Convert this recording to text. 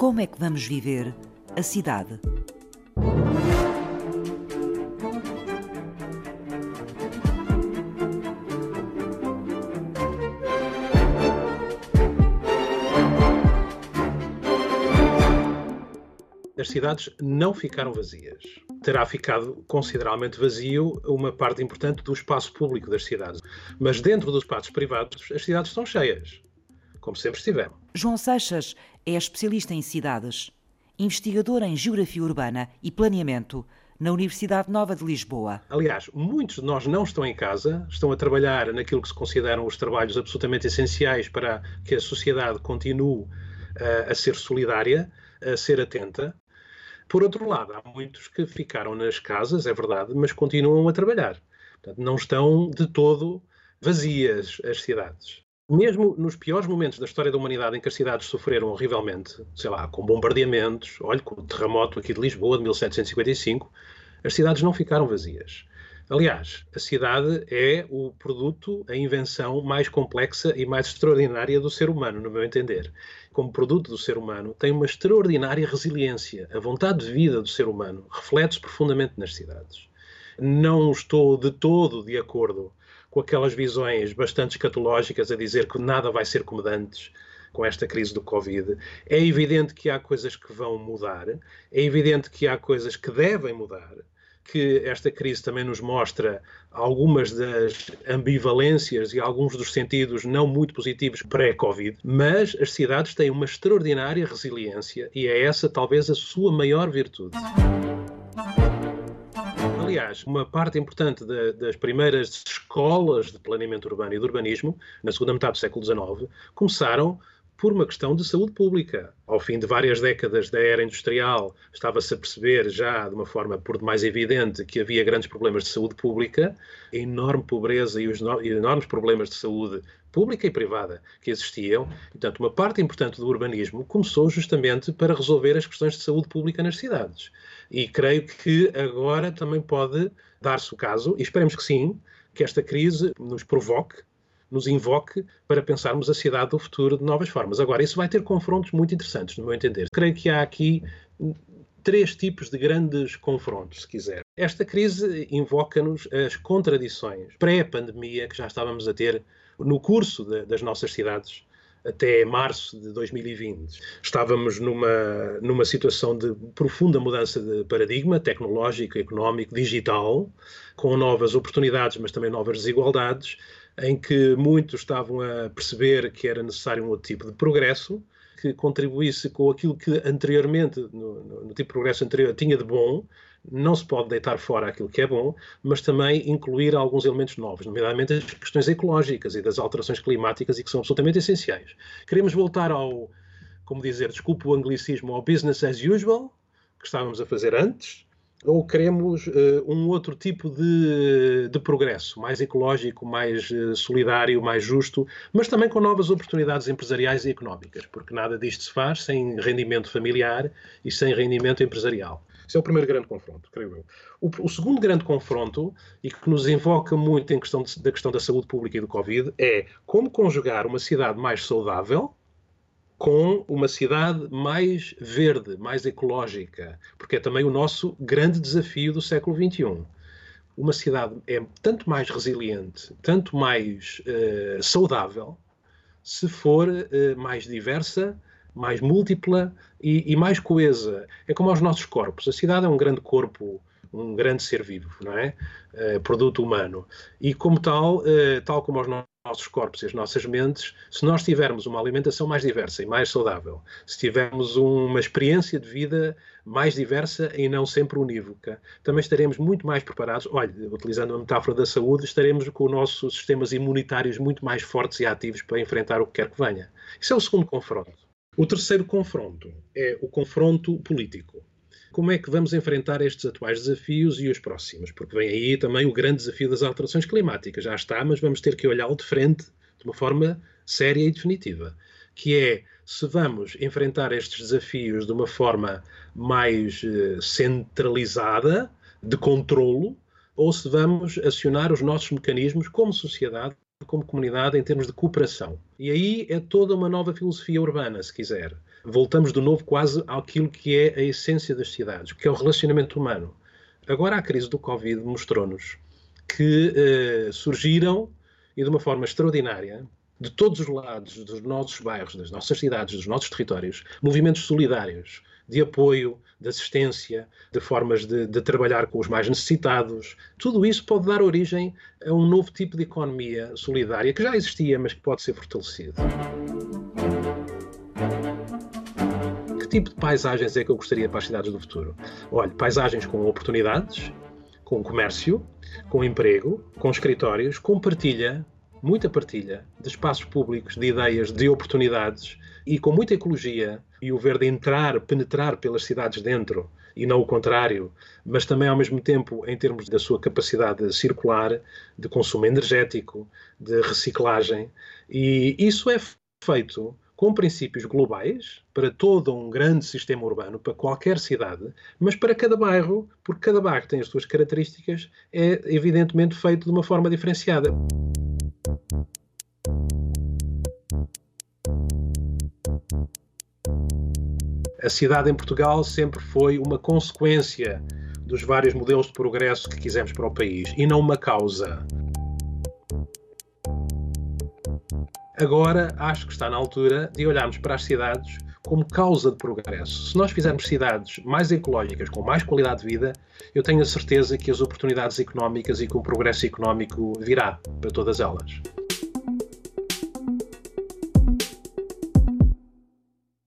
Como é que vamos viver a cidade? as cidades não ficaram vazias. Terá ficado consideravelmente vazio uma parte importante do espaço público das cidades. Mas dentro dos espaços privados, as cidades estão cheias, como sempre estiveram. João Seixas é especialista em cidades, investigador em geografia urbana e planeamento na Universidade Nova de Lisboa. Aliás, muitos de nós não estão em casa, estão a trabalhar naquilo que se consideram os trabalhos absolutamente essenciais para que a sociedade continue uh, a ser solidária, a ser atenta. Por outro lado, há muitos que ficaram nas casas, é verdade, mas continuam a trabalhar. Portanto, não estão de todo vazias as cidades. Mesmo nos piores momentos da história da humanidade em que as cidades sofreram horrivelmente, sei lá, com bombardeamentos, olhe, com o terremoto aqui de Lisboa de 1755, as cidades não ficaram vazias. Aliás, a cidade é o produto, a invenção mais complexa e mais extraordinária do ser humano, no meu entender. Como produto do ser humano, tem uma extraordinária resiliência. A vontade de vida do ser humano reflete-se profundamente nas cidades. Não estou de todo de acordo com aquelas visões bastante escatológicas a dizer que nada vai ser como antes com esta crise do Covid. É evidente que há coisas que vão mudar, é evidente que há coisas que devem mudar que esta crise também nos mostra algumas das ambivalências e alguns dos sentidos não muito positivos pré-Covid, mas as cidades têm uma extraordinária resiliência e é essa talvez a sua maior virtude. Aliás, uma parte importante das primeiras escolas de planeamento urbano e de urbanismo, na segunda metade do século XIX, começaram por uma questão de saúde pública. Ao fim de várias décadas da era industrial, estava-se a perceber já de uma forma por demais evidente que havia grandes problemas de saúde pública, enorme pobreza e os enormes problemas de saúde pública e privada que existiam. Portanto, uma parte importante do urbanismo começou justamente para resolver as questões de saúde pública nas cidades. E creio que agora também pode dar-se o caso, e esperemos que sim, que esta crise nos provoque nos invoque para pensarmos a cidade do futuro de novas formas. Agora, isso vai ter confrontos muito interessantes, no meu entender. Creio que há aqui três tipos de grandes confrontos, se quiser. Esta crise invoca-nos as contradições pré-pandemia que já estávamos a ter no curso de, das nossas cidades até março de 2020. Estávamos numa, numa situação de profunda mudança de paradigma tecnológico, económico, digital, com novas oportunidades, mas também novas desigualdades, em que muitos estavam a perceber que era necessário um outro tipo de progresso, que contribuísse com aquilo que anteriormente, no, no, no, tipo de progresso anterior, tinha de bom. Não se pode deitar fora aquilo que é bom, mas também incluir alguns elementos novos, nomeadamente as questões ecológicas e das alterações climáticas e que são absolutamente essenciais. Queremos voltar ao, como dizer, desculpe o anglicismo, ao business as usual, que estávamos a fazer antes, ou queremos uh, um outro tipo de, de, progresso, mais ecológico, mais uh, solidário, mais justo, mas também com novas oportunidades empresariais e económicas, porque nada disto se faz sem rendimento familiar e sem rendimento empresarial. Esse é o primeiro grande confronto, creio eu. O, o segundo grande confronto, e que nos invoca muito em questão de, da questão da saúde pública e do Covid, é como conjugar uma cidade mais saudável, com uma cidade mais verde, mais ecológica, porque é também o nosso grande desafio do século XXI. Uma cidade é tanto mais resiliente, tanto mais uh, saudável, se for uh, mais diversa, mais múltipla e, e, mais coesa. É como aos nossos corpos. A cidade é um grande corpo, um grande ser vivo, não é? Uh, produto humano. E como tal, tal como aos nossos nossos corpos e as nossas mentes, se nós tivermos uma alimentação mais diversa e mais saudável, se tivermos uma experiência de vida mais diversa e não sempre unívoca, também estaremos muito mais preparados. Olha, utilizando a metáfora da saúde, estaremos com os nossos sistemas imunitários muito mais fortes e ativos para enfrentar o que quer que venha. Isso é o segundo confronto. O terceiro confronto é o confronto político como é que vamos enfrentar estes atuais desafios e os próximos, porque vem aí também o grande desafio das alterações climáticas. Já está, mas vamos ter que olhá-lo de frente, de uma forma séria e definitiva, que é se vamos enfrentar estes desafios de uma forma mais eh, centralizada, de controlo, ou se vamos acionar os nossos mecanismos como sociedade, como comunidade, em termos de cooperação. E aí é toda uma nova filosofia urbana, se quiser voltamos de novo quase àquilo que é a essência das cidades, que é o relacionamento humano. Agora a crise do Covid mostrou-nos que eh, surgiram, e de uma forma extraordinária, de todos os lados dos nossos bairros, das nossas cidades, dos nossos territórios, movimentos solidários de apoio, de assistência, de formas de, de, trabalhar com os mais necessitados. Tudo isso pode dar origem a um novo tipo de economia solidária que já existia, mas que pode ser fortalecido. Tipo de paisagens é que eu gostaria para as cidades do futuro? Olha, paisagens com oportunidades, com comércio, com emprego, com escritórios, com partilha, muita partilha de espaços públicos, de ideias, de oportunidades e com muita ecologia e o verde entrar, penetrar pelas cidades dentro e não o contrário, mas também ao mesmo tempo em termos da sua capacidade circular, de consumo energético, de reciclagem. E isso é feito com princípios globais para todo um grande sistema urbano, para qualquer cidade, mas para cada bairro, porque cada bairro tem as suas características, é evidentemente feito de uma forma diferenciada. A cidade em Portugal sempre foi uma consequência dos vários modelos de progresso que quisemos para o país e não uma causa. Agora acho que está na altura de olharmos para as cidades como causa de progresso. Se nós fizermos cidades mais ecológicas, com mais qualidade de vida, eu tenho a certeza que as oportunidades económicas e que o progresso económico virá para todas elas.